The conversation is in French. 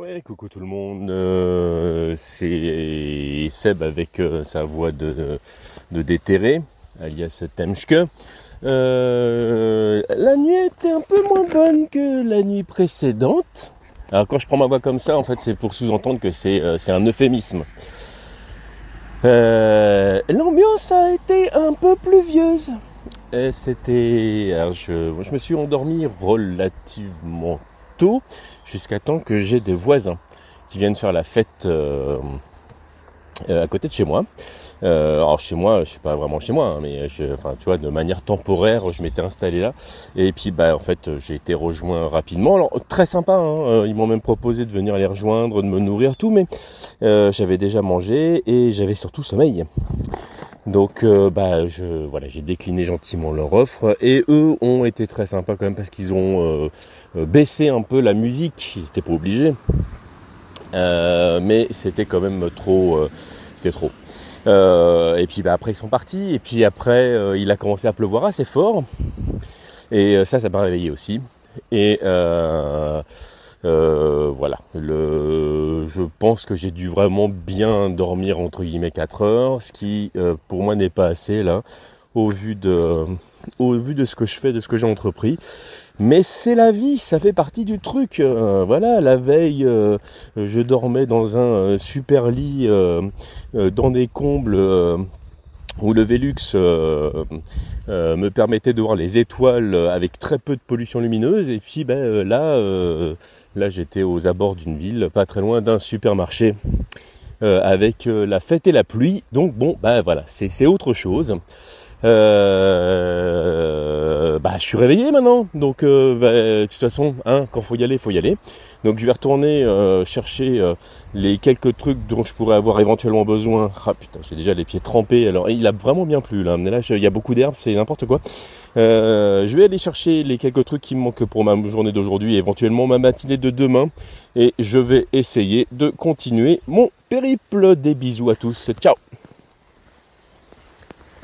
Ouais, coucou tout le monde, euh, c'est Seb avec euh, sa voix de, déterré, alias Temschke. Euh, la nuit était un peu moins bonne que la nuit précédente. Alors quand je prends ma voix comme ça, en fait c'est pour sous-entendre que c'est un euphémisme. L'ambiance a été un peu pluvieuse. C'était... Je, je me suis endormi relativement jusqu'à temps que j'ai des voisins qui viennent faire la fête euh, euh, à côté de chez moi. Euh, alors chez moi, je sais pas vraiment chez moi, hein, mais enfin tu vois, de manière temporaire, je m'étais installé là. Et puis bah en fait, j'ai été rejoint rapidement. Alors très sympa, hein, ils m'ont même proposé de venir les rejoindre, de me nourrir, tout, mais j'avais déjà mangé et j'avais surtout sommeil. Donc euh, bah voilà j'ai décliné gentiment leur offre et eux ont été très sympas quand même parce qu'ils ont euh, euh, baissé un peu la musique, ils n'étaient pas obligés. mais c'était quand même trop c'est trop. et puis bah, après ils sont partis et puis après il a commencé à pleuvoir assez fort et ça ça m'a réveillé aussi et voilà. Je pense que j'ai dû vraiment bien dormir entre guillemets 4 heures, ce qui euh, pour moi n'est pas assez là, au vu de, ce que je fais, de ce que j'ai entrepris. Mais c'est la vie, ça fait partie du truc. Euh, voilà, la veille, je dormais dans un super lit, dans des combles où le Velux euh, euh, me permettait de voir les étoiles avec très peu de pollution lumineuse. Et puis ben, euh, là, là j'étais aux abords d'une ville, pas très loin d'un supermarché, avec la fête et la pluie. Donc bon, ben voilà, c'est autre chose. Euh, bah, je suis réveillé maintenant, donc euh, bah, de toute façon, hein, quand faut y aller, faut y aller. Donc je vais retourner euh, chercher les quelques trucs dont je pourrais avoir éventuellement besoin. Ah putain, j'ai déjà les pieds trempés. Alors il a vraiment bien plu là. Mais là, il y a beaucoup d'herbes, c'est n'importe quoi. Je vais aller chercher les quelques trucs qui me manquent pour ma journée d'aujourd'hui, éventuellement ma matinée de demain, et je vais essayer de continuer mon périple. Des bisous à tous. Ciao